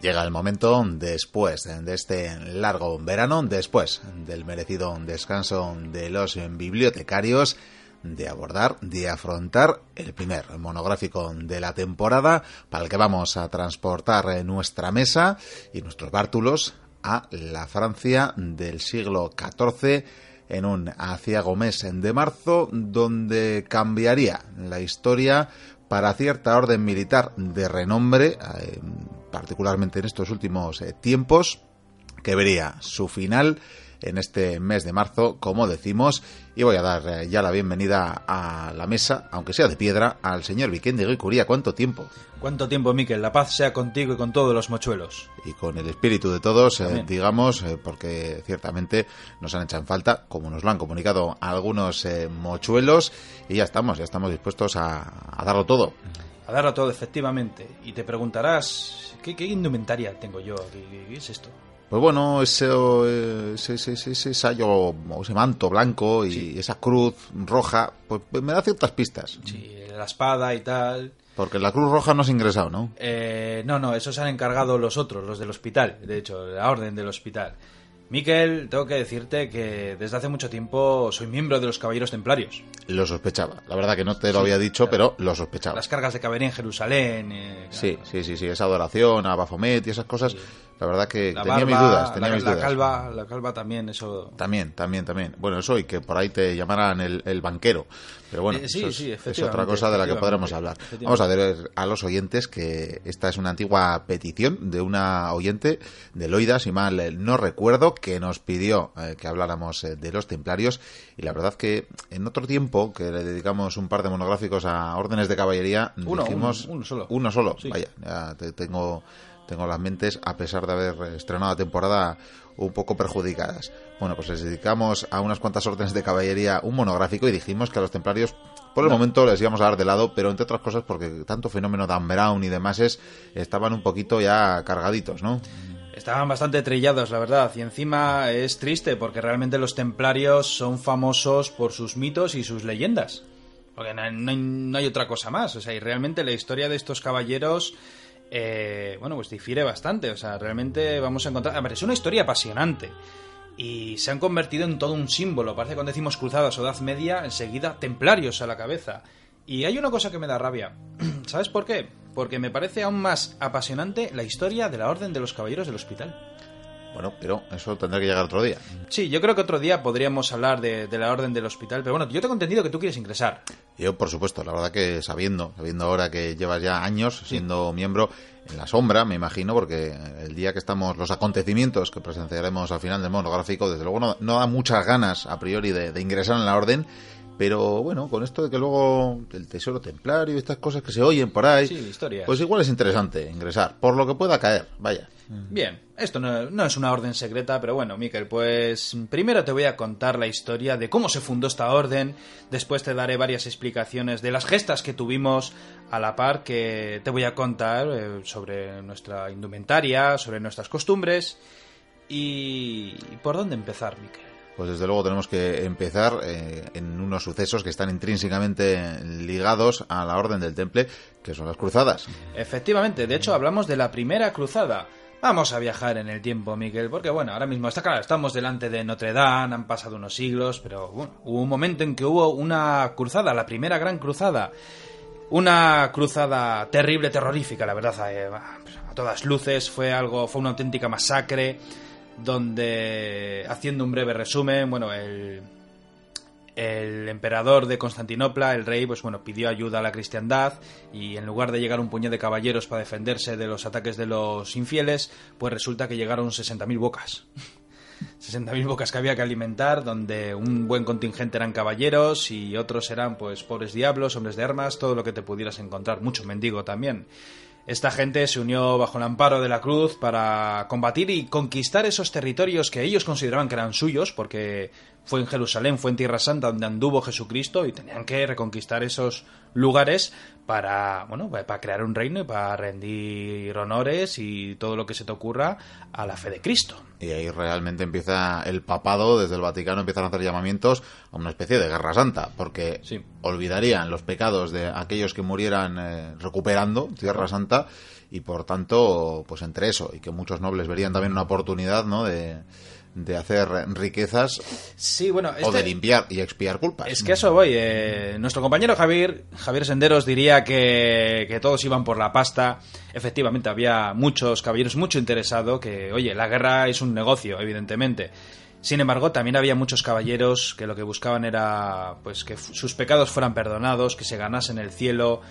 Llega el momento después de este largo verano, después del merecido descanso de los bibliotecarios, de abordar, de afrontar el primer monográfico de la temporada para el que vamos a transportar nuestra mesa y nuestros bártulos a la Francia del siglo XIV en un aciago mes de marzo donde cambiaría la historia para cierta orden militar de renombre, eh, particularmente en estos últimos eh, tiempos, que vería su final en este mes de marzo, como decimos, y voy a dar eh, ya la bienvenida a la mesa, aunque sea de piedra, al señor Vicente Guicuría. ¿Cuánto tiempo? ¿Cuánto tiempo, Miquel? La paz sea contigo y con todos los mochuelos. Y con el espíritu de todos, eh, digamos, eh, porque ciertamente nos han hecho en falta, como nos lo han comunicado algunos mochuelos, y ya estamos, ya estamos dispuestos a, darlo todo. A darlo todo, efectivamente. Y te preguntarás, ¿qué, indumentaria tengo yo? qué es esto? Pues bueno, ese, ese, ese, ese, sayo, ese manto blanco y esa cruz roja, pues me da ciertas pistas. Sí, la espada y tal. Porque la Cruz Roja no se ha ingresado, ¿no? Eh, no, no, eso se han encargado los otros, los del hospital, de hecho, la orden del hospital. Miquel, tengo que decirte que desde hace mucho tiempo soy miembro de los Caballeros Templarios. Lo sospechaba. La verdad que no te lo había dicho, pero lo sospechaba. Las cargas de caballería en Jerusalén. Eh, sí, sí, sí, sí, esa adoración a Baphomet y esas cosas. La verdad que tenía mis dudas. Tenía la, mis dudas. Calva, la calva también, eso. También, también, también. Bueno, eso y que por ahí te llamaran el, banquero. Pero bueno, eh, sí, es, otra cosa de la que podremos hablar. Vamos a ver a los oyentes que esta es una antigua petición de una oyente de Loida, si mal no recuerdo, que nos pidió eh, que habláramos eh, de los templarios. Y la verdad que en otro tiempo, que le dedicamos un par de monográficos a órdenes de caballería, uno, dijimos. Uno, solo. Uno solo. Vaya, ya te tengo tengo las mentes, a pesar de haber estrenado la temporada, un poco perjudicadas. Bueno, pues les dedicamos a unas cuantas órdenes de caballería un monográfico y dijimos que a los templarios por el momento les íbamos a dar de lado, pero entre otras cosas porque tanto fenómeno Dan Brown y demás es, estaban un poquito ya cargaditos, ¿no? Estaban bastante trillados, la verdad, y encima es triste porque realmente los templarios son famosos por sus mitos y sus leyendas. Porque no hay, otra cosa más, o sea, y realmente la historia de estos caballeros eh, bueno, pues difiere bastante. O sea, realmente vamos a encontrar. A ver, es una historia apasionante. Y se han convertido en todo un símbolo. Parece cuando decimos cruzadas o edad media, enseguida templarios a la cabeza. Y hay una cosa que me da rabia. ¿Sabes por qué? Porque me parece aún más apasionante la historia de la Orden de los Caballeros del Hospital. Bueno, pero eso tendrá que llegar otro día. Sí, yo creo que otro día podríamos hablar de, la orden del hospital, pero bueno, yo tengo entendido que tú quieres ingresar. Yo, por supuesto, la verdad que sabiendo, sabiendo ahora que llevas ya años siendo miembro en la sombra, me imagino, porque el día que estamos, los acontecimientos que presenciaremos al final del monográfico, desde luego no, da muchas ganas a priori de, ingresar en la orden, pero bueno, con esto de que luego el tesoro templario y estas cosas que se oyen por ahí, sí, pues igual es interesante ingresar, por lo que pueda caer, vaya. Bien, esto no, es una orden secreta, pero bueno, Miquel, pues primero te voy a contar la historia de cómo se fundó esta orden, después te daré varias explicaciones de las gestas que tuvimos a la par que te voy a contar eh, sobre nuestra indumentaria, sobre nuestras costumbres y... ¿Por dónde empezar, Miquel? Pues desde luego tenemos que empezar eh, en unos sucesos que están intrínsecamente ligados a la Orden del Temple, que son las cruzadas. Efectivamente, de hecho hablamos de la primera cruzada, Vamos a viajar en el tiempo, Miguel, porque bueno, ahora mismo está claro, estamos delante de Notre Dame, han pasado unos siglos, pero bueno, hubo un momento en que hubo una cruzada, la primera gran cruzada. Una cruzada terrible, terrorífica, la verdad, eh, a todas luces, fue algo, fue una auténtica masacre, donde, haciendo un breve resumen, bueno, el, el emperador de Constantinopla, el rey, pues bueno, pidió ayuda a la cristiandad y en lugar de llegar un puñado de caballeros para defenderse de los ataques de los infieles, pues resulta que llegaron 60.000 bocas. 60.000 bocas que había que alimentar, donde un buen contingente eran caballeros y otros eran pues pobres diablos, hombres de armas, todo lo que te pudieras encontrar, mucho mendigo también. Esta gente se unió bajo el amparo de la cruz para combatir y conquistar esos territorios que ellos consideraban que eran suyos, porque fue en Jerusalén, fue en Tierra Santa donde anduvo Jesucristo y tenían que reconquistar esos lugares para, bueno, para crear un reino y para rendir honores y todo lo que se te ocurra a la fe de Cristo. Y ahí realmente empieza el papado, desde el Vaticano empiezan a hacer llamamientos a una especie de guerra santa, porque olvidarían los pecados de aquellos que murieran eh, recuperando Tierra Santa y por tanto, pues entre eso y que muchos nobles verían también una oportunidad, ¿no? de de hacer riquezas sí, bueno, o de este limpiar y expiar culpas. Es que eso voy. Eh, nuestro compañero Javier, Javier Senderos diría que, que, todos iban por la pasta. Efectivamente, había muchos caballeros mucho interesados que, oye, la guerra es un negocio, evidentemente. Sin embargo, también había muchos caballeros que lo que buscaban era pues que sus pecados fueran perdonados, que se ganasen el cielo,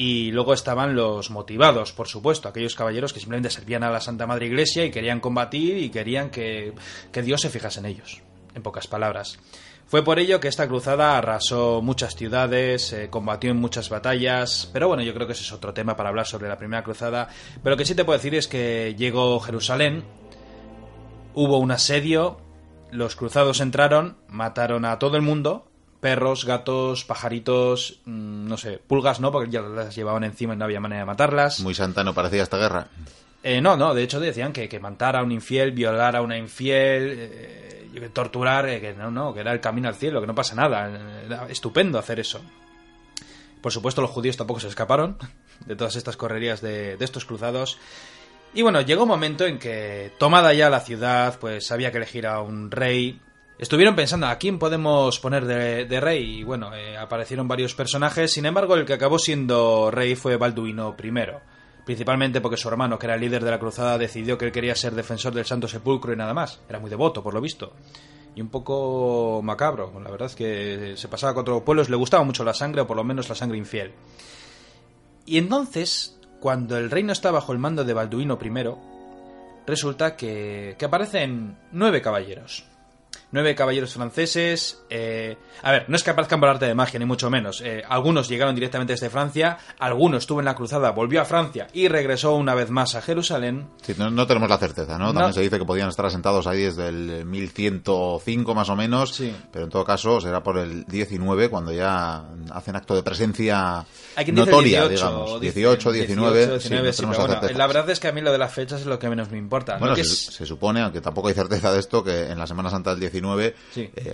y luego estaban los motivados, por supuesto, aquellos caballeros que simplemente servían a la Santa Madre Iglesia y querían combatir y querían que, Dios se fijase en ellos, en pocas palabras. Fue por ello que esta cruzada arrasó muchas ciudades, combatió en muchas batallas, pero bueno, yo creo que ese es otro tema para hablar sobre la primera cruzada. Pero lo que sí te puedo decir es que llegó Jerusalén, hubo un asedio, los cruzados entraron, mataron a todo el mundo, perros, gatos, pajaritos, mm, no sé, pulgas no, porque ya las llevaban encima y no había manera de matarlas. Muy santa no parecía esta guerra. Eh, no, no, de hecho decían que, que matar a un infiel, violar a una infiel, eh, torturar, eh, que no, no, que era el camino al cielo, que no pasa nada. Era estupendo hacer eso. Por supuesto, los judíos tampoco se escaparon de todas estas correrías de, de estos cruzados. Y bueno, llegó un momento en que, tomada ya la ciudad, pues había que elegir a un rey, Estuvieron pensando a quién podemos poner de, rey y bueno, eh, aparecieron varios personajes, sin embargo el que acabó siendo rey fue Balduino I, principalmente porque su hermano, que era el líder de la cruzada, decidió que él quería ser defensor del Santo Sepulcro y nada más, era muy devoto por lo visto. Y un poco macabro, la verdad es que se pasaba con otros pueblos, le gustaba mucho la sangre o por lo menos la sangre infiel. Y entonces, cuando el reino está bajo el mando de Balduino I, resulta que, que aparecen nueve caballeros nueve caballeros franceses. Eh, a ver, no es que aparezcan por arte de magia, ni mucho menos. Eh, algunos llegaron directamente desde Francia, algunos estuvo en la cruzada, volvió a Francia y regresó una vez más a Jerusalén. Sí, no, tenemos la certeza, ¿no? También se dice que podían estar asentados ahí desde el 1105 más o menos, sí. pero en todo caso será por el 19 cuando ya hacen acto de presencia notoria, 18, digamos. 18, 19, 19 sí, La verdad es que a mí lo de las fechas es lo que menos me importa. Bueno, se, se, supone, aunque tampoco hay certeza de esto, que en la Semana Santa del 19 eh,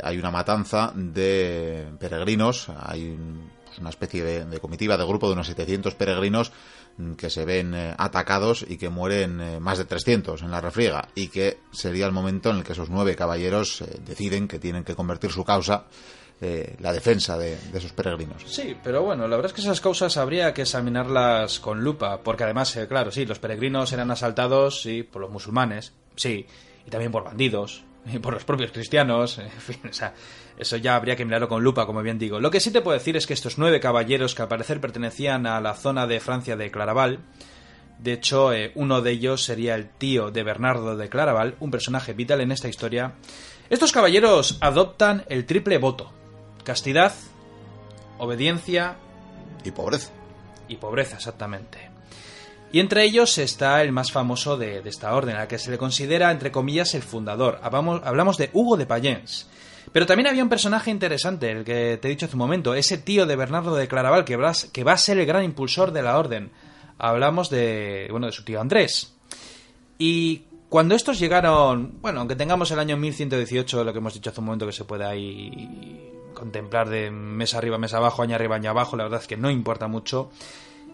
hay una matanza de peregrinos, hay pues, una especie de, comitiva, de grupo de unos 700 peregrinos mm, que se ven eh, atacados y que mueren eh, más de 300 en la refriega y que sería el momento en el que esos nueve caballeros deciden que tienen que convertir su causa la defensa de, esos peregrinos. Sí, pero bueno, la verdad es que esas causas habría que examinarlas con lupa, porque además, claro, sí, los peregrinos eran asaltados, sí, por los musulmanes, sí, y también por bandidos, por los propios cristianos, en fin, o sea, eso ya habría que mirarlo con lupa, como bien digo. Lo que sí te puedo decir es que estos nueve caballeros que al parecer pertenecían a la zona de Francia de Claraval, de hecho, eh, uno de ellos sería el tío de Bernardo de Claraval, un personaje vital en esta historia. Estos caballeros adoptan el triple voto: castidad, obediencia y pobreza. Y pobreza, exactamente. Y entre ellos está el más famoso de, esta orden, al que se le considera, entre comillas, el fundador. Hablamos, de Hugo de Payens. Pero también había un personaje interesante, el que te he dicho hace un momento, ese tío de Bernardo de Claraval, que va, que va a ser el gran impulsor de la orden. Hablamos de, bueno, de su tío Andrés. Y cuando estos llegaron, bueno, aunque tengamos el año 1118, lo que hemos dicho hace un momento que se puede ahí contemplar de mesa arriba, mesa abajo, año arriba, año abajo, la verdad es que no importa mucho.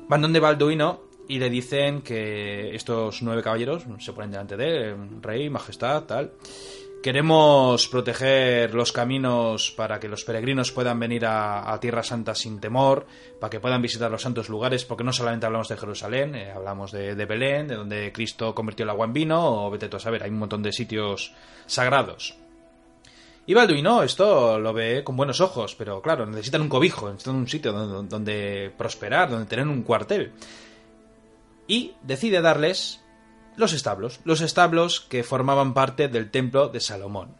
Van donde Balduino y le dicen que estos nueve caballeros se ponen delante de él, rey, majestad, tal. Queremos proteger los caminos para que los peregrinos puedan venir a, Tierra Santa sin temor, para que puedan visitar los santos lugares, porque no solamente hablamos de Jerusalén, eh, hablamos de, Belén, de donde Cristo convirtió el agua en vino, o vete tú a saber, hay un montón de sitios sagrados. Y Balduino esto lo ve con buenos ojos, pero claro, necesitan un cobijo, necesitan un sitio donde prosperar, donde tener un cuartel y decide darles los establos, los establos que formaban parte del templo de Salomón.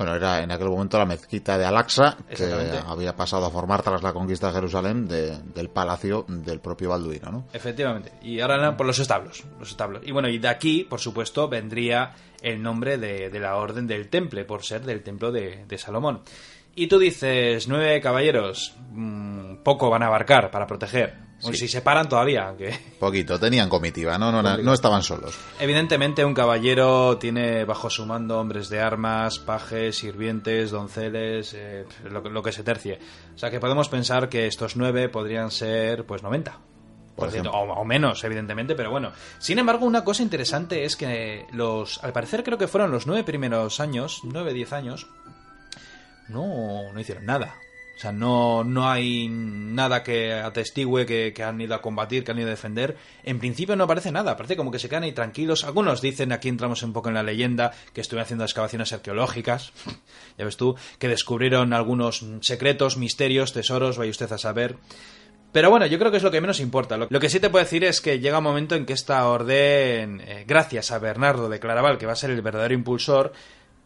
Bueno, era en aquel momento la mezquita de Al-Aqsa, que había pasado a formar tras la conquista de Jerusalén del palacio del propio Balduino, ¿no? Efectivamente. Y ahora por los establos, los establos. Y bueno, y de aquí, por supuesto, vendría el nombre de, la Orden del Temple, por ser del templo de, Salomón. Y tú dices, nueve caballeros, mm, poco van a abarcar para proteger. O si se paran todavía, aunque... Poquito, tenían comitiva, ¿no? No, no, estaban solos. Evidentemente un caballero tiene bajo su mando hombres de armas, pajes, sirvientes, donceles, eh, lo, que se tercie. O sea que podemos pensar que estos nueve podrían ser, pues, 90. Por o, o, menos, evidentemente, pero bueno. Sin embargo, una cosa interesante es que los, al parecer creo que fueron los nueve primeros años, nueve, diez años, no, no hicieron nada. O sea, no, no hay nada que atestigue que, han ido a combatir, que han ido a defender. En principio no aparece nada, parece como que se quedan ahí tranquilos. Algunos dicen, aquí entramos un poco en la leyenda, que estuvieron haciendo excavaciones arqueológicas, ya ves tú, que descubrieron algunos secretos, misterios, tesoros, vaya usted a saber. Pero bueno, yo creo que es lo que menos importa. Lo, que sí te puedo decir es que llega un momento en que esta orden, eh, gracias a Bernardo de Claraval, que va a ser el verdadero impulsor,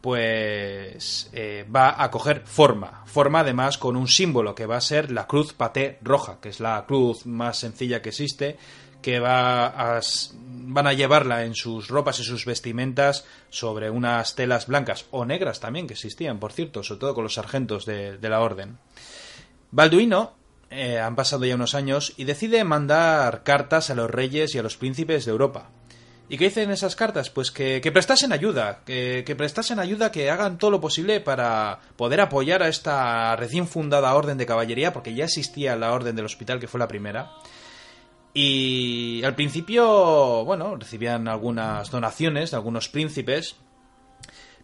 pues eh, va a coger forma. Forma además con un símbolo que va a ser la cruz paté roja, que es la cruz más sencilla que existe, que va a, van a llevarla en sus ropas y sus vestimentas sobre unas telas blancas o negras también, que existían, por cierto, sobre todo con los sargentos de, la orden. Balduino, eh, han pasado ya unos años, y decide mandar cartas a los reyes y a los príncipes de Europa ¿Y qué dicen esas cartas? Pues que, prestasen ayuda, que, que, prestasen ayuda, que hagan todo lo posible para poder apoyar a esta recién fundada orden de caballería, porque ya existía la orden del hospital, que fue la primera. Y al principio, bueno, recibían algunas donaciones de algunos príncipes,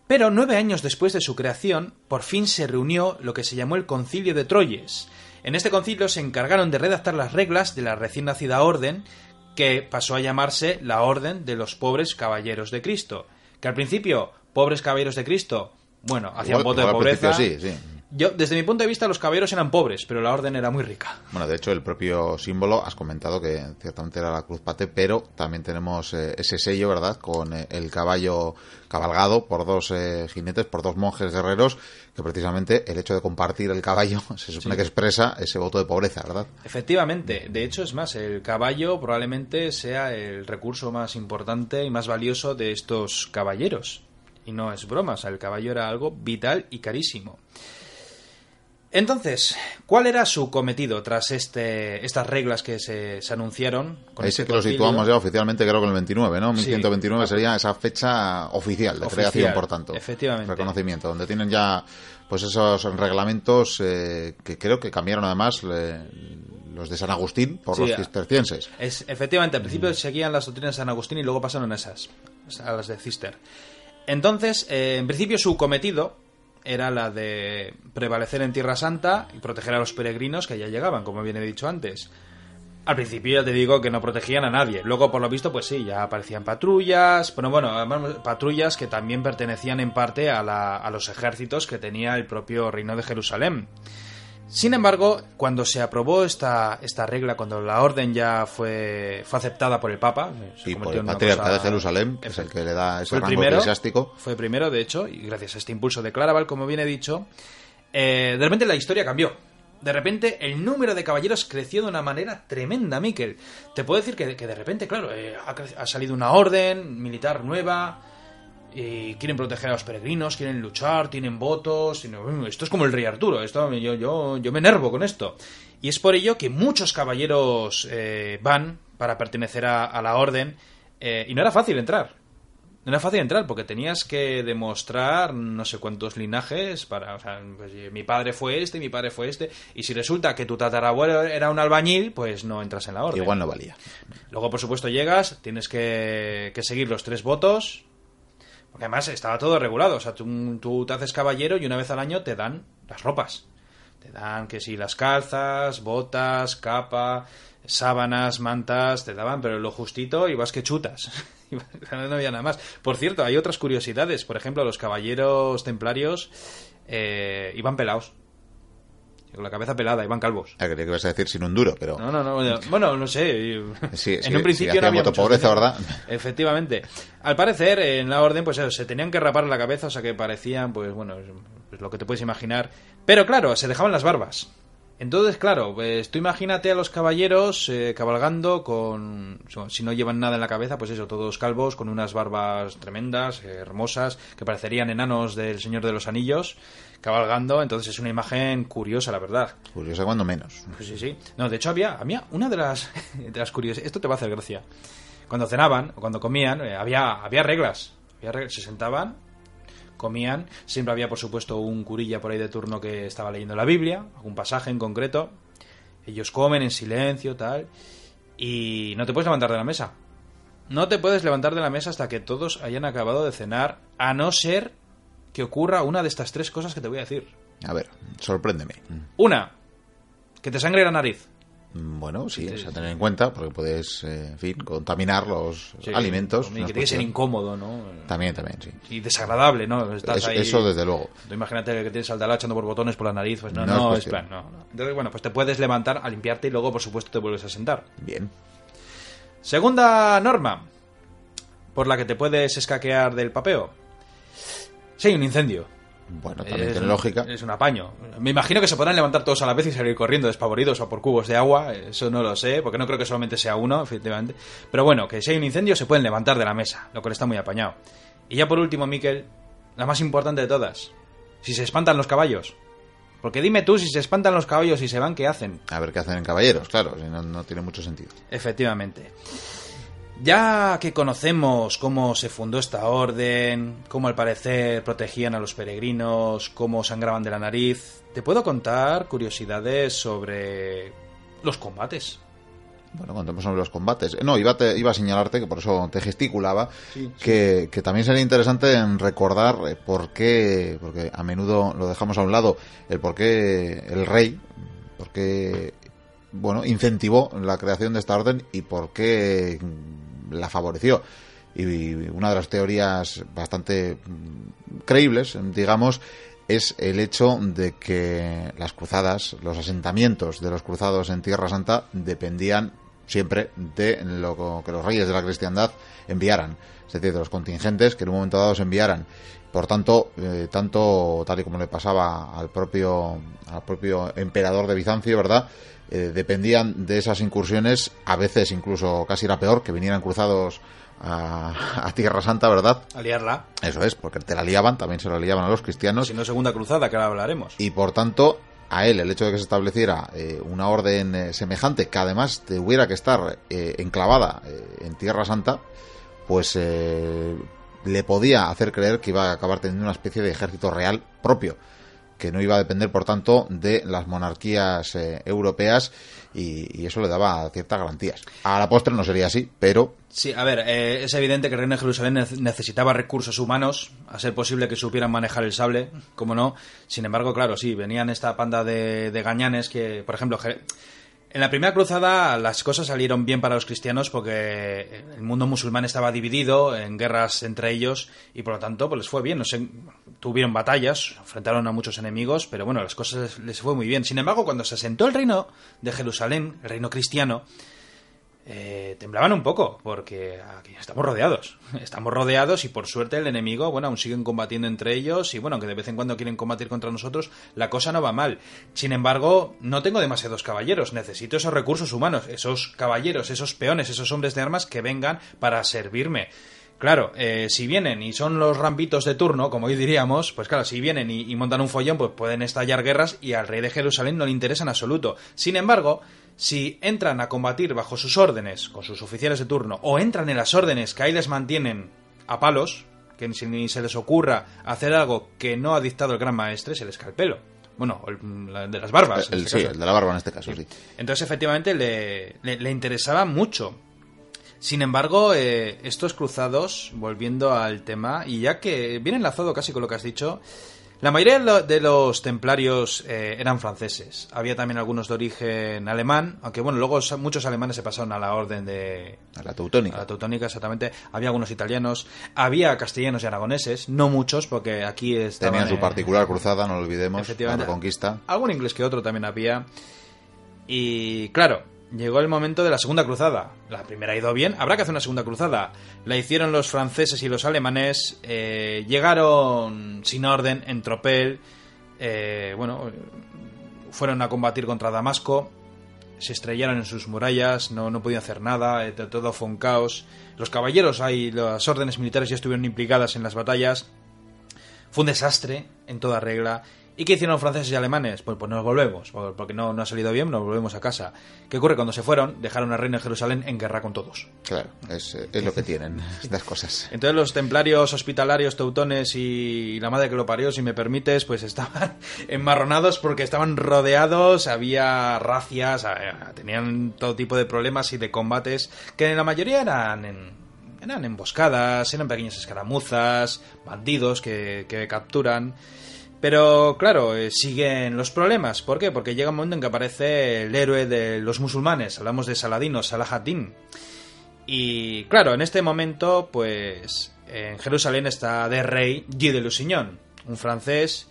pero nueve años después de su creación, por fin se reunió lo que se llamó el Concilio de Troyes. En este concilio se encargaron de redactar las reglas de la recién nacida orden que pasó a llamarse la Orden de los Pobres Caballeros de Cristo. Que al principio, pobres caballeros de Cristo, bueno, hacían voto de pobreza. Sí, sí. Yo, desde mi punto de vista, los caballeros eran pobres, pero la orden era muy rica. Bueno, de hecho, el propio símbolo, has comentado que ciertamente era la cruz pate, pero también tenemos eh, ese sello, ¿verdad?, con eh, el caballo cabalgado por dos eh, jinetes, por dos monjes guerreros, que precisamente el hecho de compartir el caballo se supone que expresa ese voto de pobreza, ¿verdad? Efectivamente. De hecho, es más, el caballo probablemente sea el recurso más importante y más valioso de estos caballeros. Y no es broma, o sea, el caballo era algo vital y carísimo. Entonces, ¿cuál era su cometido tras este, estas reglas que se, anunciaron? Con Ahí sí que lo situamos ya oficialmente, creo que el 29, ¿no? 1129 sería esa fecha oficial de creación, por tanto. Efectivamente. Reconocimiento, donde tienen ya pues esos reglamentos eh, que creo que cambiaron además los de San Agustín por los cistercienses. Es, efectivamente, al principio seguían las doctrinas de San Agustín y luego pasaron a esas, a las de Cister. Entonces, eh, en principio su cometido era la de prevalecer en Tierra Santa y proteger a los peregrinos que ya llegaban, como bien he dicho antes. Al principio ya te digo que no protegían a nadie. Luego, por lo visto, pues sí, ya aparecían patrullas. Bueno, bueno, patrullas que también pertenecían en parte a, a los ejércitos que tenía el propio reino de Jerusalén. Sin embargo, cuando se aprobó esta, esta regla, cuando la orden ya fue, fue aceptada por el Papa, y por el patriarca de Jerusalén, que es el que le da ese rango primero, eclesiástico. Fue primero, de hecho, y gracias a este impulso de Claraval, como bien he dicho, eh, de repente la historia cambió. De repente el número de caballeros creció de una manera tremenda, Miquel. Te puedo decir que, de repente, claro, eh, ha, salido una orden militar nueva, y quieren proteger a los peregrinos, quieren luchar, tienen votos. Esto es como el rey Arturo, esto, yo, yo, yo me enervo con esto. Y es por ello que muchos caballeros eh, van para pertenecer a, la orden eh, y no era fácil entrar. No era fácil entrar porque tenías que demostrar no sé cuántos linajes para... O sea, pues, mi padre fue este, mi padre fue este. Y si resulta que tu tatarabuelo era un albañil, pues no entras en la orden. Igual no valía. Luego, por supuesto, llegas, tienes que, que seguir los tres votos además estaba todo regulado. O sea, tú, te haces caballero y una vez al año te dan las ropas. Te dan que si las calzas, botas, capa, sábanas, mantas, te daban, pero lo justito y vas que chutas. no había nada más. Por cierto, hay otras curiosidades. Por ejemplo, los caballeros templarios eh, iban pelados. Con la cabeza pelada, iban calvos. Ah, quería que ibas a decir sin un duro, pero... No, no, no, bueno, no sé. Sí, en sí, un principio sí, no había pobreza. ¿verdad? Efectivamente. Al parecer, en la orden, pues eso, se tenían que rapar la cabeza, o sea que parecían, pues bueno, pues, lo que te puedes imaginar. Pero claro, se dejaban las barbas. Entonces, claro, pues tú imagínate a los caballeros eh, cabalgando con... Si no llevan nada en la cabeza, pues eso, todos calvos, con unas barbas tremendas, eh, hermosas, que parecerían enanos del Señor de los Anillos, cabalgando. Entonces es una imagen curiosa, la verdad. Curiosa cuando menos. Pues sí, sí. No, de hecho había, había una de las, de las curiosas... Esto te va a hacer gracia. Cuando cenaban o cuando comían, eh, había, había reglas. Había reglas. Se sentaban, comían. Siempre había, por supuesto, un curilla por ahí de turno que estaba leyendo la Biblia, algún pasaje en concreto. Ellos comen en silencio, tal. Y no te puedes levantar de la mesa. No te puedes levantar de la mesa hasta que todos hayan acabado de cenar, a no ser que ocurra una de estas tres cosas que te voy a decir. A ver, sorpréndeme. Una, que te sangre la nariz. Bueno, sí, Sí, es a sí. tener en cuenta, porque puedes, eh, en fin, contaminar los Sí, alimentos. Y que tiene que ser incómodo, ¿no? También, también, sí. Y desagradable, ¿no? Estás Eso, ahí- eso desde luego. Tú imagínate que tienes al lado echando por botones por la nariz, pues no, No no, es plan, no, no. Entonces, bueno, pues te puedes levantar a limpiarte y luego, por supuesto, te vuelves a sentar. Bien. Segunda norma por la que te puedes escaquear del papeo. Si hay un incendio. Bueno, también Es tiene lógica. Es un apaño. Me imagino que se podrán levantar todos a la vez y salir corriendo despavoridos o por cubos de agua. Eso no lo sé, porque no creo que solamente sea uno, efectivamente. Pero bueno, que si hay un incendio se pueden levantar de la mesa, lo cual está muy apañado. Y ya por último, Miquel, la más importante de todas. Si se espantan los caballos. Porque dime tú, si se espantan los caballos y se van, ¿qué hacen? A ver qué hacen en caballeros, claro, si no, no tiene mucho sentido. Efectivamente. Ya que conocemos cómo se fundó esta orden, cómo al parecer protegían a los peregrinos, cómo sangraban de la nariz, te puedo contar curiosidades sobre los combates. Bueno, contemos sobre los combates. No, iba, te- iba a señalarte, que por eso te gesticulaba, Sí, que, que también sería interesante en recordar eh, por qué, porque a menudo lo dejamos a un lado, el por qué el rey, por qué, bueno, incentivó la creación de esta orden y por qué la favoreció. Y una de las teorías bastante mm, creíbles, digamos, es el hecho de que las cruzadas, los asentamientos de los cruzados en Tierra Santa dependían siempre de lo que los reyes de la cristiandad enviaran, es decir, de los contingentes que en un momento dado se enviaran. Por tanto, eh, tanto tal y como le pasaba al propio al propio emperador de Bizancio, ¿verdad? Eh, dependían de esas incursiones, a veces incluso casi era peor que vinieran cruzados a, a Tierra Santa, ¿verdad? Aliarla, Eso es, porque te la liaban, también se la liaban a los cristianos si no segunda cruzada, que ahora hablaremos. y por tanto a él el hecho de que se estableciera eh, una orden eh, semejante que además tuviera que estar eh, enclavada en Tierra Santa pues eh, le podía hacer creer que iba a acabar teniendo una especie de ejército real propio que no iba a depender por tanto de las monarquías eh, europeas y, eso le daba ciertas garantías a la postre no sería así pero Sí, a ver, eh, es evidente que el reino de Jerusalén nece- necesitaba recursos humanos, a ser posible que supieran manejar el sable, como no. Sin embargo, claro, sí, venían esta panda de, de gañanes que, por ejemplo, Je- en la primera cruzada las cosas salieron bien para los cristianos porque el mundo musulmán estaba dividido en guerras entre ellos y por lo tanto pues les fue bien. No sé, tuvieron batallas, enfrentaron a muchos enemigos, pero bueno, las cosas les fue muy bien. Sin embargo, cuando se asentó el reino de Jerusalén, el reino cristiano, eh, temblaban un poco, porque aquí estamos rodeados. Estamos rodeados y por suerte el enemigo, bueno, aún siguen combatiendo entre ellos y bueno, aunque de vez en cuando quieren combatir contra nosotros, la cosa no va mal. Sin embargo, no tengo demasiados caballeros, necesito esos recursos humanos, esos caballeros, esos peones, esos hombres de armas que vengan para servirme. Claro, eh, si vienen y son los rampitos de turno, como hoy diríamos, pues claro, si vienen y, y montan un follón, pues pueden estallar guerras y al rey de Jerusalén no le interesa en absoluto. Sin embargo, si entran a combatir bajo sus órdenes, con sus oficiales de turno, o entran en las órdenes que ahí les mantienen a palos, que ni, se les ocurra hacer algo que no ha dictado el gran maestre, cae el pelo. Bueno, el, la de las barbas. en el, este sí, caso. el de la barba en este caso sí Entonces, efectivamente, le, le- le interesaba mucho. Sin embargo, eh, estos cruzados, volviendo al tema, y ya que viene enlazado casi con lo que has dicho, La mayoría de los templarios eh, eran franceses. Había también algunos de origen alemán, aunque bueno, luego muchos alemanes se pasaron a la orden de... A la teutónica. A la teutónica, exactamente. Había algunos italianos, había castellanos y aragoneses, no muchos, porque aquí estaban... Tenían su particular cruzada, no lo olvidemos, la conquista. Algún inglés que otro también había. Y claro, llegó el momento de la segunda cruzada. La primera ha ido bien, habrá que hacer una segunda cruzada. La hicieron los franceses y los alemanes, eh, llegaron sin orden en tropel, eh, bueno, fueron a combatir contra Damasco, se estrellaron en sus murallas, no, no podían hacer nada, eh, todo fue un caos. Los caballeros y las órdenes militares ya estuvieron implicadas en las batallas. Fue un desastre en toda regla ¿Y qué hicieron los franceses y alemanes? Pues, pues nos volvemos, porque no, no ha salido bien, nos volvemos a casa. ¿Qué ocurre? Cuando se fueron, dejaron a reino de Jerusalén en guerra con todos. Claro, es, lo que tienen estas cosas. Entonces los templarios hospitalarios, teutones y la madre que lo parió, si me permites, pues estaban enmarronados porque estaban rodeados, había racias, tenían todo tipo de problemas y de combates que en la mayoría eran en, eran emboscadas, eran pequeñas escaramuzas, bandidos que, que capturan. Pero claro, eh, siguen los problemas. ¿Por qué? Porque llega un momento en que aparece el héroe de los musulmanes. Hablamos de Saladino, Salah Y claro, en este momento, pues en Jerusalén está de rey Guy de Lusignan, un francés,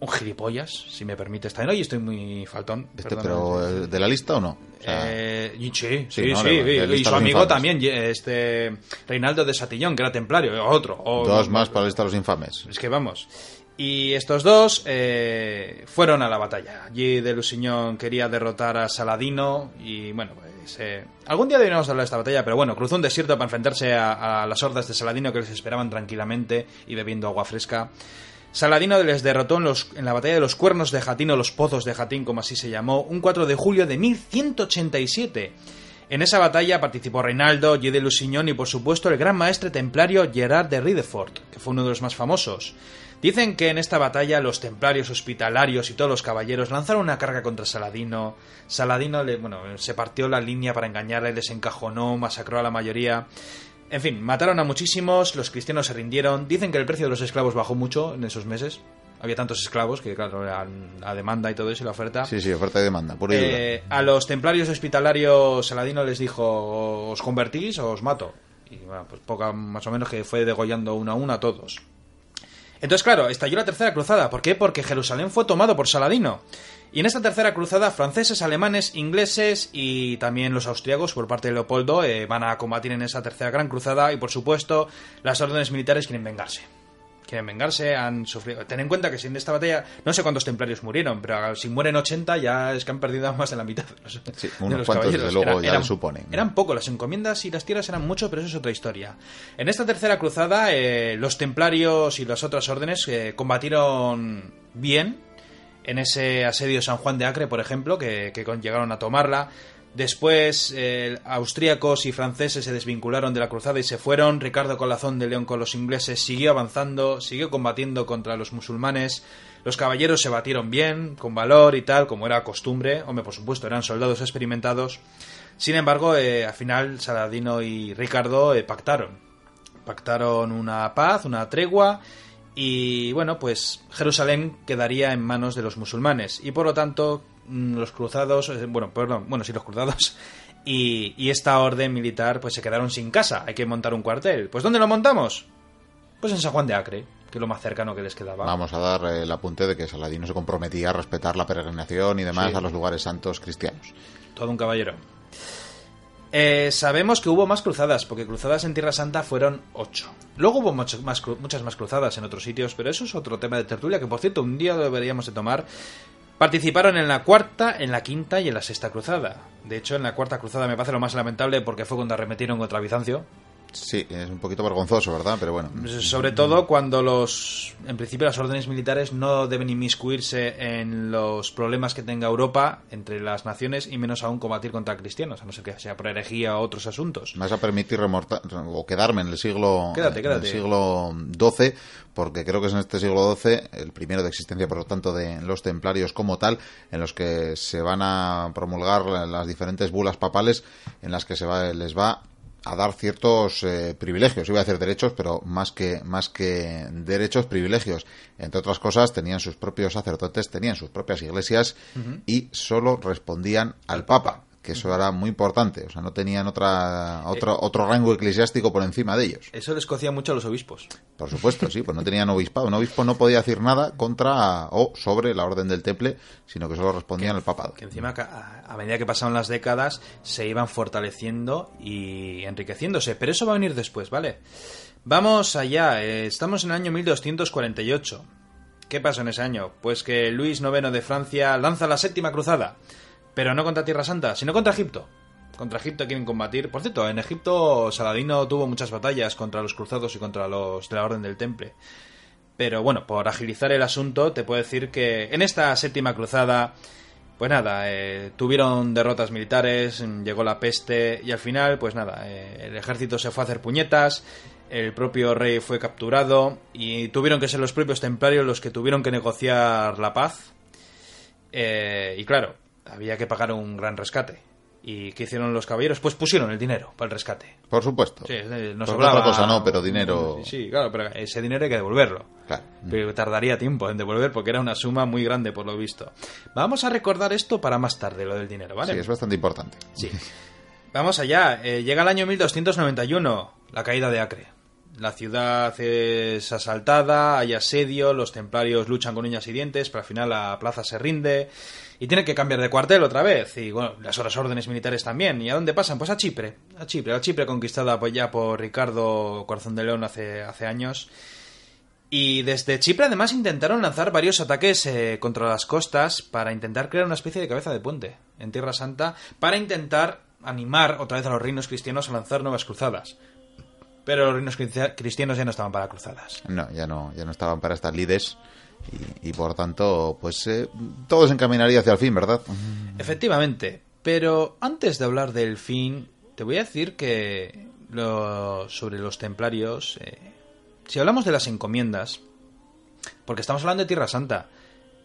un gilipollas, si me permite estar en hoy. Estoy muy faltón. Este, ¿Pero de la lista o no? eh, sí, sí, sí. y su amigo también, este Reinaldo de Satillón, que era templario, otro. Dos más para la lista de los infames. Es que vamos. Y estos dos eh, fueron a la batalla. Allí de Lusignan quería derrotar a Saladino y bueno, pues eh, algún día deberíamos hablar de esta batalla, pero bueno, cruzó un desierto para enfrentarse a, las hordas de Saladino que les esperaban tranquilamente y bebiendo agua fresca. Saladino les derrotó en, los, en la batalla de los cuernos de Jatín o los pozos de Jatín, como así se llamó, un 4 de julio de 1187. En esa batalla participó Reinaldo, Guy de Lusignan y por supuesto el gran maestre templario Gerard de Ridefort, que fue uno de los más famosos. Dicen que en esta batalla los templarios hospitalarios y todos los caballeros lanzaron una carga contra Saladino. Saladino le, bueno, se partió la línea para engañarle, desencajonó, masacró a la mayoría. En fin, mataron a muchísimos, los cristianos se rindieron. Dicen que el precio de los esclavos bajó mucho en esos meses. Había tantos esclavos que, claro, la demanda y todo eso y la oferta. Sí, sí, oferta y demanda. Eh, a los templarios hospitalarios, Saladino les dijo: ¿Os convertís o os mato? Y bueno, pues poca, más o menos que fue degollando uno a uno a todos. Entonces, claro, estalló la tercera cruzada. ¿Por qué? Porque Jerusalén fue tomado por Saladino. Y en esta tercera cruzada, franceses, alemanes, ingleses y también los austriacos, por parte de Leopoldo, eh, van a combatir en esa tercera gran cruzada y, por supuesto, las órdenes militares quieren vengarse quieren vengarse, han sufrido. Ten en cuenta que si en esta batalla, no sé cuántos templarios murieron, pero si mueren 80 ya es que han perdido más de la mitad de los, sí, unos cuantos, Desde luego, ya eran, suponen. Eran pocos, las encomiendas y las tierras eran mucho, pero eso es otra historia. En esta tercera cruzada, eh, los templarios y las otras órdenes eh, combatieron bien. En ese asedio San Juan de Acre, por ejemplo, que, que llegaron a tomarla. Después, eh, austríacos y franceses se desvincularon de la cruzada y se fueron. Ricardo Colazón de León con los ingleses siguió avanzando, siguió combatiendo contra los musulmanes. Los caballeros se batieron bien, con valor y tal, como era costumbre. Hombre, por supuesto, eran soldados experimentados. Sin embargo, eh, al final Saladino y Ricardo eh, pactaron. Pactaron una paz, una tregua. Y bueno, pues Jerusalén quedaría en manos de los musulmanes. Y por lo tanto, los cruzados, eh, bueno, perdón, bueno, sí, los cruzados y, y, esta orden militar pues se quedaron sin casa, hay que montar un cuartel. Pues ¿dónde lo montamos? Pues en San Juan de Acre, que es lo más cercano que les quedaba. Vamos a dar el apunte de que Saladino se comprometía a respetar la peregrinación y demás a los lugares santos cristianos. Todo un caballero. Eh, sabemos que hubo más cruzadas, porque cruzadas en Tierra Santa fueron ocho. Luego hubo más, muchas más cruzadas en otros sitios, pero eso es otro tema de tertulia que, por cierto, un día deberíamos de tomar Participaron en la cuarta, en la quinta y en la sexta cruzada. De hecho, en la cuarta cruzada me parece lo más lamentable porque fue cuando arremetieron contra Bizancio. Sí, es un poquito vergonzoso, ¿verdad? Pero bueno. Sobre todo cuando los, en principio, las órdenes militares no deben inmiscuirse en los problemas que tenga Europa entre las naciones y menos aún combatir contra cristianos, a no ser que sea por herejía o otros asuntos. Me vas a permitir remortar, o quedarme en el siglo, En el siglo XII, porque creo que es en este siglo XII, el primero de existencia, por lo tanto, de los templarios como tal, en los que se van a promulgar las diferentes bulas papales en las que se va, les va a dar ciertos eh, privilegios, iba a decir derechos, pero más que, más que derechos, privilegios. Entre otras cosas, tenían sus propios sacerdotes, tenían sus propias iglesias y solo respondían al Papa que eso era muy importante, o sea, no tenían otra, otro, Eh. otro rango eclesiástico por encima de ellos. Eso les cocía mucho a los obispos. Por supuesto, sí, pues no tenían obispado. Un obispo no podía decir nada contra o sobre la orden del temple, sino que solo respondían al papado. Que encima, a medida que pasaban las décadas, se iban fortaleciendo y enriqueciéndose. Pero eso va a venir después, ¿vale? Vamos allá. eh, estamos en el año 1248. ¿Qué pasó en ese año? Pues que Luis IX de Francia lanza la séptima cruzada. Pero no contra Tierra Santa, sino contra Egipto. Contra Egipto quieren combatir. Por cierto, en Egipto Saladino tuvo muchas batallas contra los cruzados y contra los de la Orden del Temple. Pero bueno, por agilizar el asunto, te puedo decir que en esta séptima cruzada, pues nada, eh, tuvieron derrotas militares, mm, llegó la peste y al final, pues nada, eh, el ejército se fue a hacer puñetas, el propio rey fue capturado y tuvieron que ser los propios templarios los que tuvieron que negociar la paz. Eh, y claro, había que pagar un gran rescate. ¿Y qué hicieron los caballeros? Pues pusieron el dinero para el rescate. Por supuesto. Sí, Pues sobraba- otra cosa no, pero dinero- Sí, claro, pero ese dinero hay que devolverlo. Claro. Pero tardaría tiempo en devolver porque era una suma muy grande por lo visto. Vamos a recordar esto para más tarde, lo del dinero, ¿vale? Sí, es bastante importante. Sí. Vamos allá. eh, llega el año 1291, la caída de Acre. La ciudad es asaltada, hay asedio, los templarios luchan con uñas y dientes, pero al final la plaza se rinde y tienen que cambiar de cuartel otra vez. Y bueno, las otras órdenes militares también. ¿Y a dónde pasan? Pues a Chipre. A Chipre, a Chipre conquistada ya por Ricardo Corazón de León hace, hace años. Y desde Chipre además intentaron lanzar varios ataques eh, contra las costas para intentar crear una especie de cabeza de puente en Tierra Santa para intentar animar otra vez a los reinos cristianos a lanzar nuevas cruzadas. Pero los reinos cristi- cristianos ya no estaban para cruzadas. No, ya no, ya no estaban para estas lides y, y por tanto, pues eh, todo se encaminaría hacia el fin, ¿verdad? Efectivamente, pero antes de hablar del fin, te voy a decir que lo- sobre los templarios, eh, si hablamos de las encomiendas, porque estamos hablando de Tierra Santa,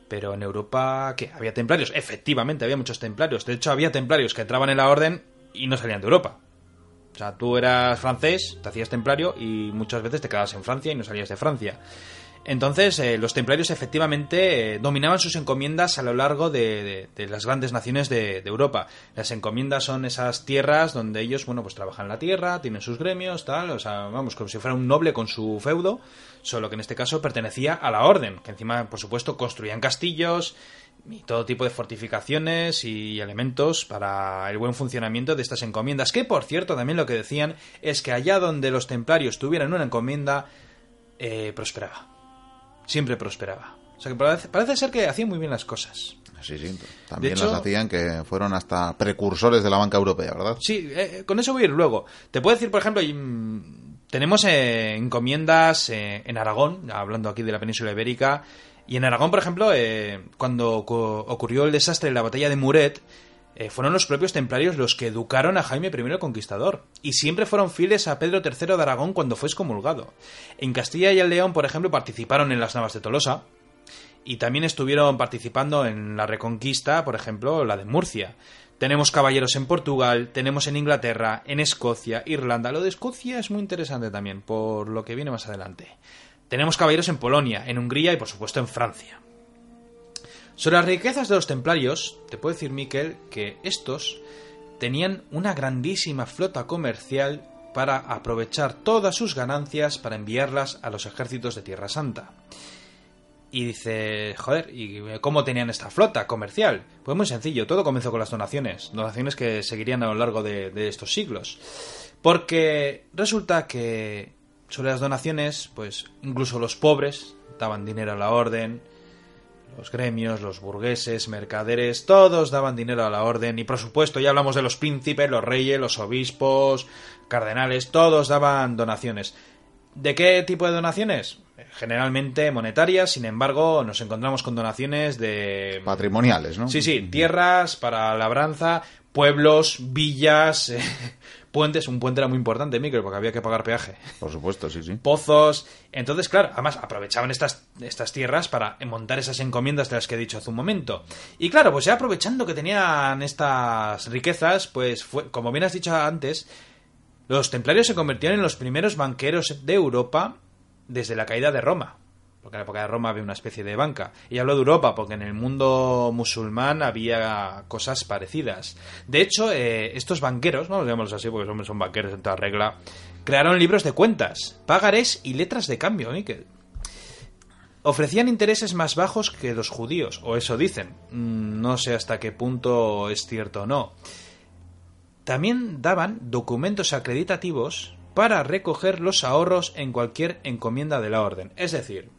pero en Europa, ¿qué? ¿Había templarios? Efectivamente, había muchos templarios. De hecho, había templarios que entraban en la orden y no salían de Europa. O sea, tú eras francés, te hacías templario y muchas veces te quedabas en Francia y no salías de Francia. Entonces, eh, los templarios efectivamente eh, dominaban sus encomiendas a lo largo de, las grandes naciones de, de Europa. Las encomiendas son esas tierras donde ellos, bueno, pues trabajan la tierra, tienen sus gremios, tal, o sea, vamos, como si fuera un noble con su feudo, solo que en este caso pertenecía a la orden, que encima, por supuesto, construían castillos y todo tipo de fortificaciones y elementos para el buen funcionamiento de estas encomiendas. Que, por cierto, también lo que decían es que allá donde los templarios tuvieran una encomienda, eh, prosperaba. Siempre prosperaba. O sea que parece, parece ser que hacían muy bien las cosas. Sí, sí. También hecho- las hacían que fueron hasta precursores de la banca europea, ¿verdad? Sí, eh, con eso voy a ir luego. Te puedo decir, por ejemplo, mm, tenemos eh, encomiendas eh, en Aragón, hablando aquí de la península ibérica, y en Aragón, por ejemplo, eh, cuando ocu- ocurrió el desastre de la batalla de Muret, eh, fueron los propios templarios los que educaron a Jaime I el Conquistador, y siempre fueron fieles a Pedro III de Aragón cuando fue excomulgado. En Castilla y el León, por ejemplo, participaron en las Navas de Tolosa, y también estuvieron participando en la reconquista, por ejemplo, la de Murcia. Tenemos caballeros en Portugal, tenemos en Inglaterra, en Escocia, Irlanda. Lo de Escocia es muy interesante también, por lo que viene más adelante. Tenemos caballeros en Polonia, en Hungría y por supuesto en Francia. Sobre las riquezas de los templarios, te puedo decir, Miquel, que estos tenían una grandísima flota comercial para aprovechar todas sus ganancias para enviarlas a los ejércitos de Tierra Santa. Y dice, joder, ¿y cómo tenían esta flota comercial? Pues muy sencillo, todo comenzó con las donaciones, donaciones que seguirían a lo largo de, de estos siglos. Porque resulta que sobre las donaciones, pues incluso los pobres daban dinero a la orden, los gremios, los burgueses, mercaderes, todos daban dinero a la orden y por supuesto ya hablamos de los príncipes, los reyes, los obispos, cardenales, todos daban donaciones. ¿De qué tipo de donaciones? Generalmente monetarias, sin embargo, nos encontramos con donaciones de... Patrimoniales, ¿no? Sí, sí, tierras para labranza, pueblos, villas, eh, puentes. Un puente era muy importante, Micro, porque había que pagar peaje. Por supuesto, sí, sí. Pozos. Entonces, claro, además aprovechaban estas, estas tierras para montar esas encomiendas de las que he dicho hace un momento. Y claro, pues ya aprovechando que tenían estas riquezas, pues fue, como bien has dicho antes, Los templarios se convirtieron en los primeros banqueros de Europa desde la caída de Roma. Porque en la época de Roma había una especie de banca. Y hablo de Europa porque en el mundo musulmán había cosas parecidas. De hecho, eh, estos banqueros, a llamarlos así porque son, son banqueros en toda regla, crearon libros de cuentas, pagarés y letras de cambio, Miquel. Ofrecían intereses más bajos que los judíos, o eso dicen. Mm, No sé hasta qué punto es cierto o no. También daban documentos acreditativos para recoger los ahorros en cualquier encomienda de la orden. Es decir,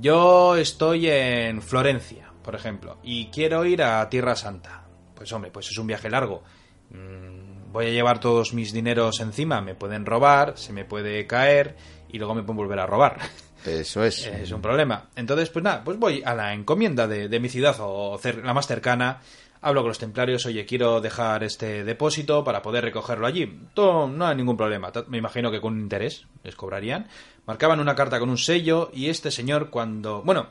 yo estoy en Florencia, por ejemplo, y quiero ir a Tierra Santa. Pues hombre, pues es un viaje largo. Mm, Voy a llevar todos mis dineros encima, me pueden robar, se me puede caer y luego me pueden volver a robar. Eso es. Es un problema. Entonces, pues nada, pues voy a la encomienda de, de mi ciudad o la más cercana. Hablo con los templarios, oye, quiero dejar este depósito para poder recogerlo allí. Todo, no hay ningún problema. Me imagino que con interés les cobrarían. Marcaban una carta con un sello y este señor cuando... Bueno,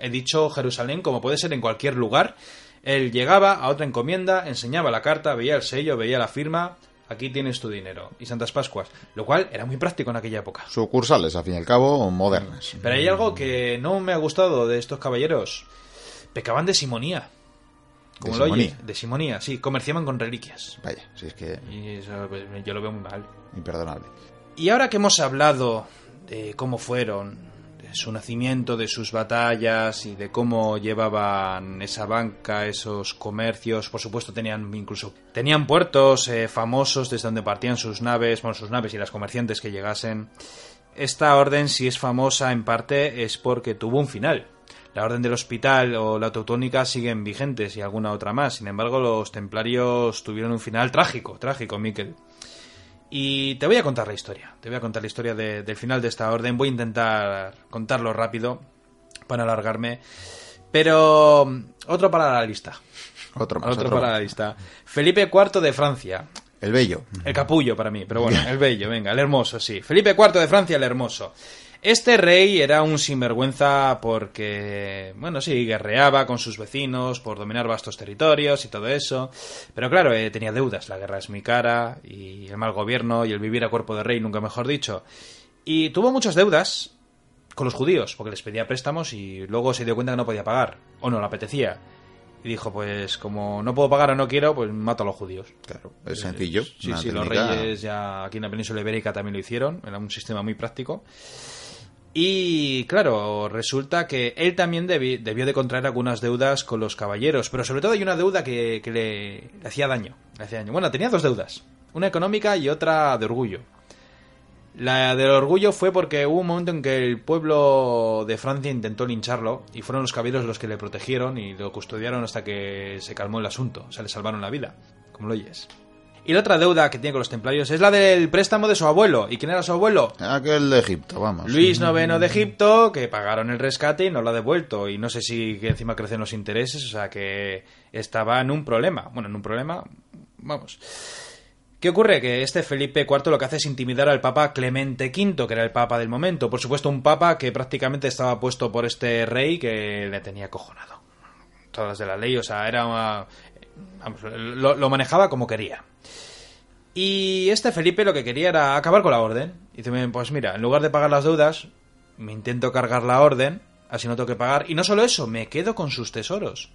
he dicho Jerusalén como puede ser en cualquier lugar. Él llegaba a otra encomienda, enseñaba la carta, veía el sello, veía la firma. Aquí tienes tu dinero. Y Santas Pascuas. Lo cual era muy práctico en aquella época. Sucursales, al fin y al cabo, modernas. Pero hay algo que no me ha gustado de estos caballeros. Pecaban de simonía. Como ¿De lo oyes. simonía? De simonía, sí. Comerciaban con reliquias. Vaya, si es que Y eso pues, yo lo veo muy mal. imperdonable. Y ahora que hemos hablado de cómo fueron, de su nacimiento, de sus batallas y de cómo llevaban esa banca, esos comercios, por supuesto tenían incluso tenían puertos eh, famosos desde donde partían sus naves, bueno, sus naves y las comerciantes que llegasen. Esta orden, si es famosa en parte, es porque tuvo un final. La orden del hospital o la teutónica siguen vigentes y alguna otra más. Sin embargo, los templarios tuvieron un final trágico, trágico, Miquel. Y te voy a contar la historia. Te voy a contar la historia de- del final de esta orden. Voy a intentar contarlo rápido para alargarme. Pero otro para la lista. Otro más, Otro otro para más. la lista. Felipe IV de Francia. El bello. El capullo para mí, pero bueno, el bello, venga, el hermoso, sí. Felipe IV de Francia, el hermoso. Este rey era un sinvergüenza porque, bueno, sí, guerreaba con sus vecinos por dominar vastos territorios y todo eso. Pero claro, eh, tenía deudas. La guerra es muy cara y el mal gobierno y el vivir a cuerpo de rey, nunca mejor dicho. Y tuvo muchas deudas con los judíos, porque les pedía préstamos y luego se dio cuenta que no podía pagar, o no le apetecía. Y dijo, pues como no puedo pagar o no quiero, pues mato a los judíos. Claro, es sencillo. Sí, sí, los reyes ya aquí en la península ibérica también lo hicieron, era un sistema muy práctico. Y claro, resulta que él también debi- debió de contraer algunas deudas con los caballeros, pero sobre todo hay una deuda que, que le, le hacía daño, le hacía daño. Bueno, tenía dos deudas, una económica y otra de orgullo. La del orgullo fue porque hubo un momento en que el pueblo de Francia intentó lincharlo y fueron los caballeros los que le protegieron y lo custodiaron hasta que se calmó el asunto, o sea, le salvaron la vida, como lo oyes. Y la otra deuda que tiene con los templarios es la del préstamo de su abuelo. ¿Y quién era su abuelo? Aquel de Egipto, vamos. Luis IX de Egipto, que pagaron el rescate y no lo ha devuelto. Y no sé si que encima crecen los intereses, o sea que estaba en un problema. Bueno, en un problema, vamos. ¿Qué ocurre? Que este Felipe IV lo que hace es intimidar al Papa Clemente V, que era el Papa del momento. Por supuesto, un Papa que prácticamente estaba puesto por este rey que le tenía acojonado. Todas las de la ley, o sea, era una- vamos, lo, lo manejaba como quería. Y este Felipe lo que quería era acabar con la orden. Y dice, pues mira, en lugar de pagar las deudas, me intento cargar la orden, así no tengo que pagar. Y no solo eso, me quedo con sus tesoros.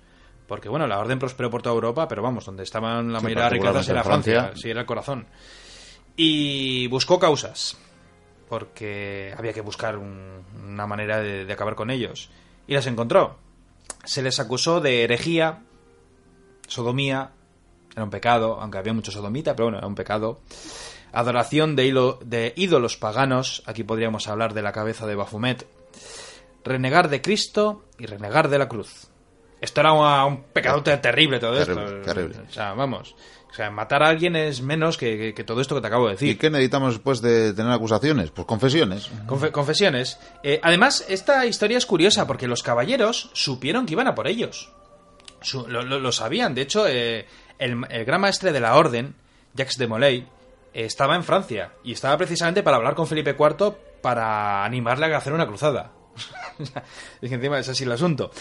Porque bueno, la orden prosperó por toda Europa, pero vamos, donde estaban la Sí, mayoría de las riquezas era Francia, Francia. sí, era el corazón. Y buscó causas, porque había que buscar un- una manera de, de acabar con ellos. Y las encontró. Se les acusó de herejía, sodomía, era un pecado, aunque había mucho sodomita, pero bueno, era un pecado. Adoración de, hilo- de ídolos paganos, aquí podríamos hablar de la cabeza de Bafumet. Renegar de Cristo y renegar de la cruz. Esto era un pecado ter- terrible todo Terrible, esto. terrible. O sea, vamos. O sea, matar a alguien es menos que, que- que todo esto que te acabo de decir. ¿Y qué necesitamos después de tener acusaciones? Pues confesiones. Confe- confesiones. Eh, además, esta historia es curiosa porque los caballeros supieron que iban a por ellos. Su- lo, sabían. De hecho, eh, el, el gran maestre de la orden, Jacques de Molay, estaba en Francia y estaba precisamente para hablar con Felipe IV para animarle a hacer una cruzada. es que encima es así el asunto.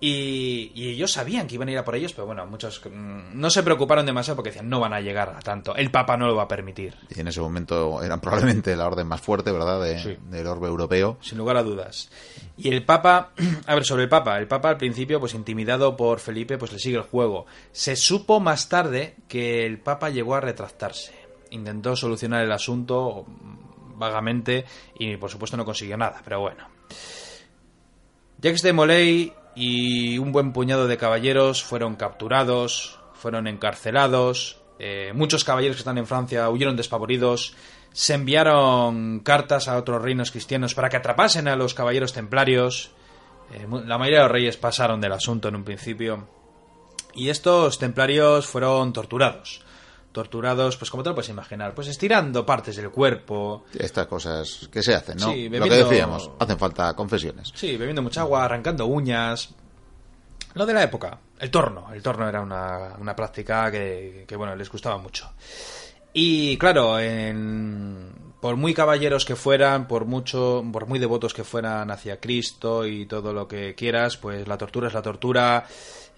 Y, y, ellos sabían que iban a ir a por ellos, pero bueno, muchos mm, no se preocuparon demasiado porque decían, no van a llegar a tanto. El Papa no lo va a permitir. Y en ese momento eran probablemente la orden más fuerte, ¿verdad?, de, del orbe europeo. Sin lugar a dudas. Y el Papa, a ver, sobre el Papa, el Papa al principio, pues intimidado por Felipe, pues le sigue el juego. Se supo más tarde que el Papa llegó a retractarse. Intentó solucionar el asunto vagamente y por supuesto no consiguió nada, pero bueno. Jacques de Molay y un buen puñado de caballeros fueron capturados, fueron encarcelados, eh, muchos caballeros que están en Francia huyeron despavoridos, se enviaron cartas a otros reinos cristianos para que atrapasen a los caballeros templarios, eh, la mayoría de los reyes pasaron del asunto en un principio, y estos templarios fueron torturados torturados, pues como te lo puedes imaginar, pues estirando partes del cuerpo. Estas cosas que se hacen, ¿no? Sí, bebiendo... Lo que decíamos, hacen falta confesiones. Sí, bebiendo mucha agua, arrancando uñas. Lo de la época, el torno. El torno era una, una práctica que, que, bueno, les gustaba mucho. Y claro, en, por muy caballeros que fueran, por mucho, por muy devotos que fueran hacia Cristo y todo lo que quieras, pues la tortura es la tortura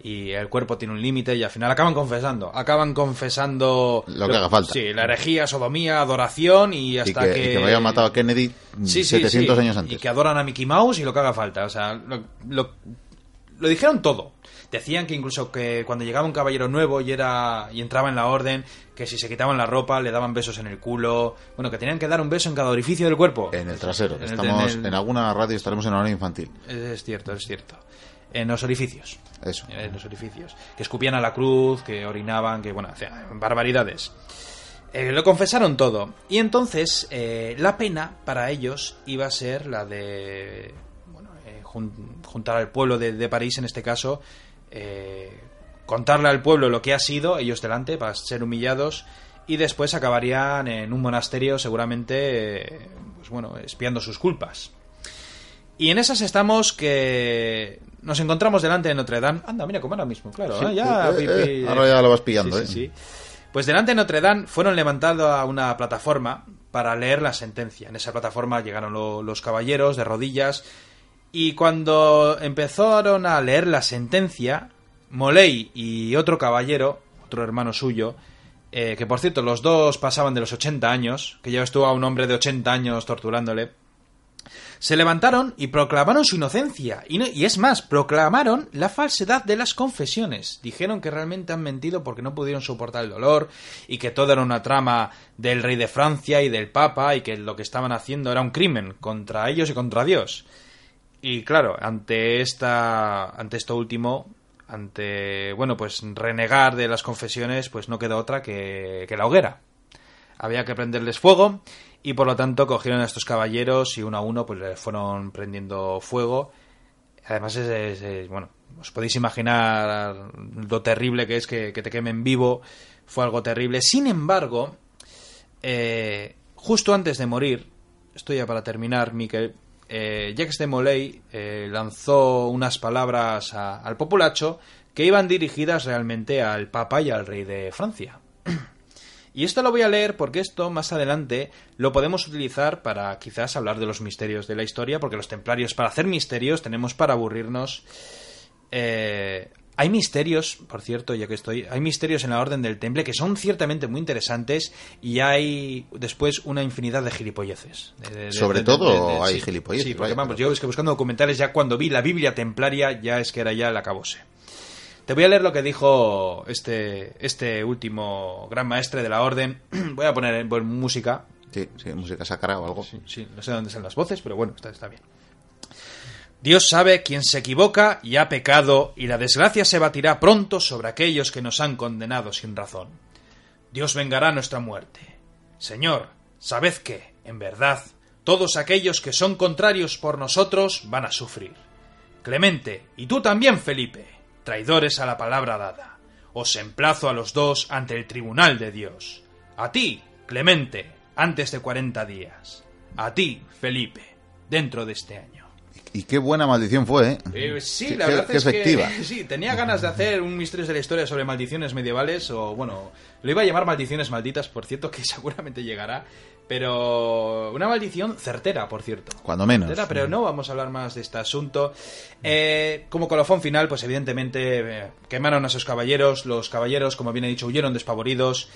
y el cuerpo tiene un límite y al final acaban confesando, acaban confesando lo que haga falta. Sí, la herejía, sodomía, adoración y hasta que, que, y que matado a Kennedy 700 años antes. Y que adoran a Mickey Mouse y lo que haga falta, o sea, lo, lo, lo dijeron todo. Decían que incluso que cuando llegaba un caballero nuevo y era y entraba en la orden, que si se quitaban la ropa le daban besos en el culo, bueno, que tenían que dar un beso en cada orificio del cuerpo. En el trasero. En Estamos en, alguna radio estaremos en la hora infantil. Es cierto, es cierto en los orificios. Eso. En los orificios. Que escupían a la cruz, que orinaban, que, bueno, hacían barbaridades. Eh, lo confesaron todo. Y entonces eh, la pena para ellos iba a ser la de eh, juntar al pueblo de, de, París, en este caso, eh, contarle al pueblo lo que ha sido, ellos delante, para ser humillados, y después acabarían en un monasterio, seguramente, pues bueno, espiando sus culpas. Y en esas estamos que nos encontramos delante de Notre Dame. Anda, mira como ahora mismo, claro. Sí, ya, eh, eh, ahora ya lo vas pillando, sí, sí, ¿eh? Sí. Pues delante de Notre Dame fueron levantando a una plataforma para leer la sentencia. En esa plataforma llegaron lo, los caballeros de rodillas y cuando empezaron a leer la sentencia, Moley y otro caballero, otro hermano suyo, eh, que por cierto los dos pasaban de los 80 años, que ya estuvo a un hombre de 80 años torturándole, se levantaron y proclamaron su inocencia. Y, no, y, es más, proclamaron la falsedad de las confesiones. Dijeron que realmente han mentido porque no pudieron soportar el dolor y que todo era una trama del rey de Francia y del Papa y que lo que estaban haciendo era un crimen contra ellos y contra Dios. Y claro, ante esta. ante esto último. Ante. bueno, pues renegar de las confesiones, pues no quedó otra que, que la hoguera. Había que prenderles fuego y por lo tanto cogieron a estos caballeros y uno a uno pues les fueron prendiendo fuego. Además es, es, es bueno, os podéis imaginar lo terrible que es que, que, te quemen vivo. Fue algo terrible. Sin embargo, eh, justo antes de morir, esto ya para terminar, Miquel, eh, Jacques de Molay eh, lanzó unas palabras al populacho que iban dirigidas realmente al Papa y al rey de Francia. Y esto lo voy a leer porque esto más adelante lo podemos utilizar para quizás hablar de los misterios de la historia, porque los templarios para hacer misterios tenemos para aburrirnos. Eh, hay misterios, por cierto, ya que estoy, hay misterios en la Orden del Temple que son ciertamente muy interesantes y hay después una infinidad de gilipolleces. De, de, Sobre de, todo hay sí, gilipolleces. Sí, porque vamos, yo es que buscando documentales ya cuando vi la Biblia templaria ya es que era ya la acabose. Te voy a leer lo que dijo este, este último gran maestre de la orden. voy a poner en música. Sí, sí, música sacra o algo. Sí, sí, no sé dónde están las voces, pero bueno, está, está bien. Dios sabe quién se equivoca y ha pecado, y la desgracia se batirá pronto sobre aquellos que nos han condenado sin razón. Dios vengará nuestra muerte. Señor, sabed que, en verdad, todos aquellos que son contrarios por nosotros van a sufrir. Clemente, y tú también, Felipe, traidores a la palabra dada. Os emplazo a los dos ante el tribunal de Dios. A ti, Clemente, antes de cuarenta días. A ti, Felipe, dentro de este año. Y qué buena maldición fue, ¿eh? eh sí, la verdad qué, es efectiva. que sí, tenía ganas de hacer un misterio de la historia sobre maldiciones medievales o, bueno, lo iba a llamar maldiciones malditas, por cierto, que seguramente llegará. Pero una maldición certera, por cierto. Cuando menos. Certera, pero no vamos a hablar más de este asunto. Eh, como colofón final, pues evidentemente eh, quemaron a sus caballeros. Los caballeros, como bien he dicho, huyeron despavoridos.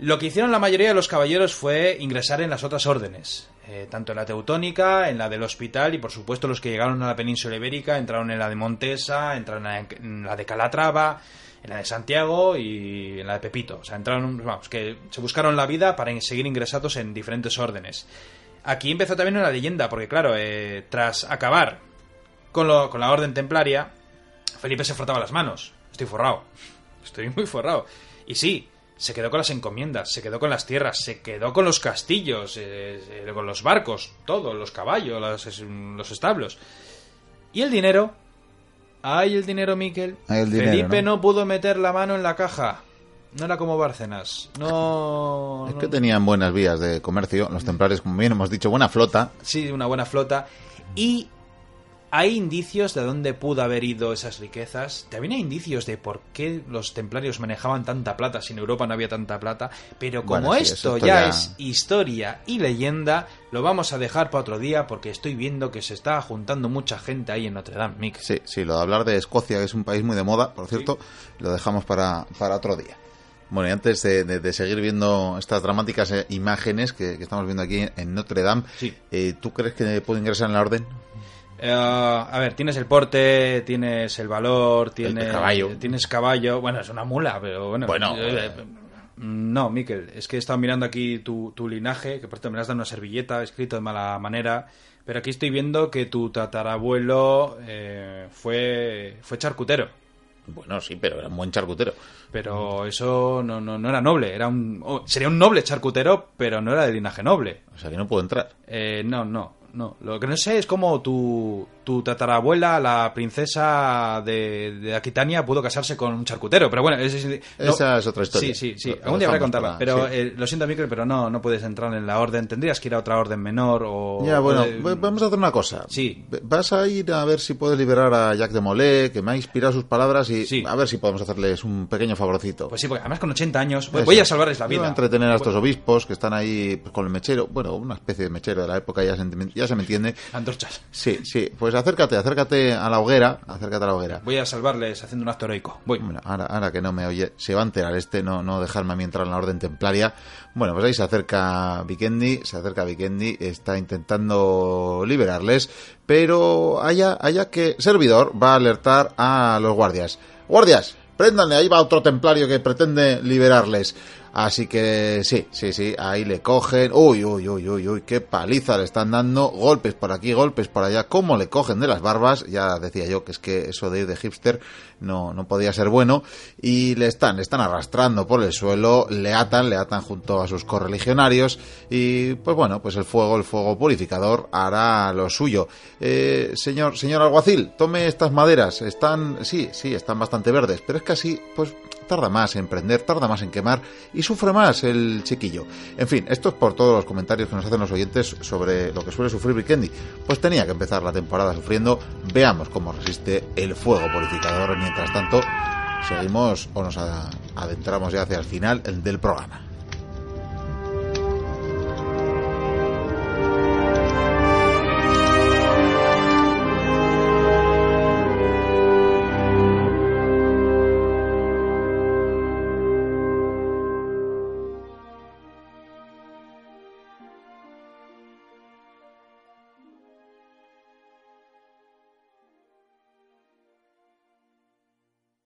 Lo que hicieron la mayoría de los caballeros fue ingresar en las otras órdenes, eh, tanto en la teutónica, en la del hospital y por supuesto los que llegaron a la península ibérica entraron en la de Montesa, entraron en la de Calatrava, en la de Santiago y en la de Pepito. O sea, entraron, vamos, que se buscaron la vida para seguir ingresados en diferentes órdenes. Aquí empezó también una leyenda, porque claro, eh, tras acabar con, lo, con la orden templaria, Felipe se frotaba las manos. Estoy forrado. Estoy muy forrado. Y sí, se quedó con las encomiendas, se quedó con las tierras, se quedó con los castillos, eh, eh, con los barcos, todo, los caballos, los, los establos. ¿Y el dinero? Hay el dinero, Miquel. Felipe ¿no? pudo meter la mano en la caja. No era como Bárcenas. No. Es que tenían buenas vías de comercio. Los templarios, como bien hemos dicho, buena flota. Sí, una buena flota. Y hay indicios de dónde pudo haber ido esas riquezas. También hay indicios de por qué los templarios manejaban tanta plata si en Europa no había tanta plata. Pero como esto, ya, es historia y leyenda, lo vamos a dejar para otro día porque estoy viendo que se está juntando mucha gente ahí en Notre Dame, Mick. Sí, sí, lo de hablar de Escocia, que es un país muy de moda, por cierto, lo dejamos para, para otro día. Bueno, y antes de, seguir viendo estas dramáticas eh, imágenes que, estamos viendo aquí en Notre Dame, eh, ¿tú crees que puede ingresar en la orden? Eh, a ver, tienes el porte, tienes el valor, tienes caballo. tienes caballo. Bueno, es una mula, pero bueno. Bueno. Eh, eh, no, Miquel, es que he estado mirando aquí tu, tu linaje, que por cierto me has dado una servilleta escrito de mala manera, pero aquí estoy viendo que tu tatarabuelo fue, fue charcutero. Bueno, sí, pero era un buen charcutero. Pero eso no, no, no era noble, era un, oh, sería un noble charcutero, pero no era de linaje noble. O sea que no puedo entrar. no, no no. Lo que no sé es cómo tu, tu tatarabuela, la princesa de, de, Aquitania, pudo casarse con un charcutero. Pero bueno, esa es otra historia. Sí, sí, sí. Algún día habrá que contarla. pero eh, lo siento, Mikel, pero no, no puedes entrar en la orden. Tendrías que ir a otra orden menor o... Ya, bueno, vamos a hacer una cosa. Sí. Vas a ir a ver si puedes liberar a Jacques de Molay, que me ha inspirado sus palabras, y a ver si podemos hacerles un pequeño favorcito. Pues sí, porque además con 80 años voy a salvarles la vida. Voy a entretener a estos obispos que están ahí pues, con el mechero. Bueno, una especie de mechero de la época, ya se, ya se me entiende. Antorchas. Sí, sí. Pues acércate, acércate a la hoguera. Acércate a la hoguera. Voy a salvarles haciendo un acto heroico. Voy. ahora, ahora, que no me oye, se va a enterar este, no, no dejarme a mí entrar en la orden templaria. Bueno, pues ahí se acerca Vikendi, se acerca Vikendi, está intentando liberarles, pero haya, haya que servidor va a alertar a los guardias. ¡Guardias! Préndanle, ahí va otro templario que pretende liberarles. Así que sí, sí, sí, ahí le cogen. Uy, uy, uy, uy, uy, qué paliza le están dando. Golpes por aquí, golpes por allá. ¿Cómo le cogen de las barbas? Ya decía yo que es que eso de ir de hipster no, no podía ser bueno. Y le están, le están arrastrando por el suelo, le atan, le atan junto a sus correligionarios. Y pues bueno, pues el fuego, el fuego purificador hará lo suyo. Eh, señor, señor alguacil, tome estas maderas. Están, sí, sí, están bastante verdes, pero es que así, pues tarda más en prender, tarda más en quemar y sufre más el chiquillo. En fin, esto es por todos los comentarios que nos hacen los oyentes sobre lo que suele sufrir Vikendi. Pues tenía que empezar la temporada sufriendo. Veamos cómo resiste el fuego purificador. Mientras tanto, seguimos o nos adentramos ya hacia el final del programa.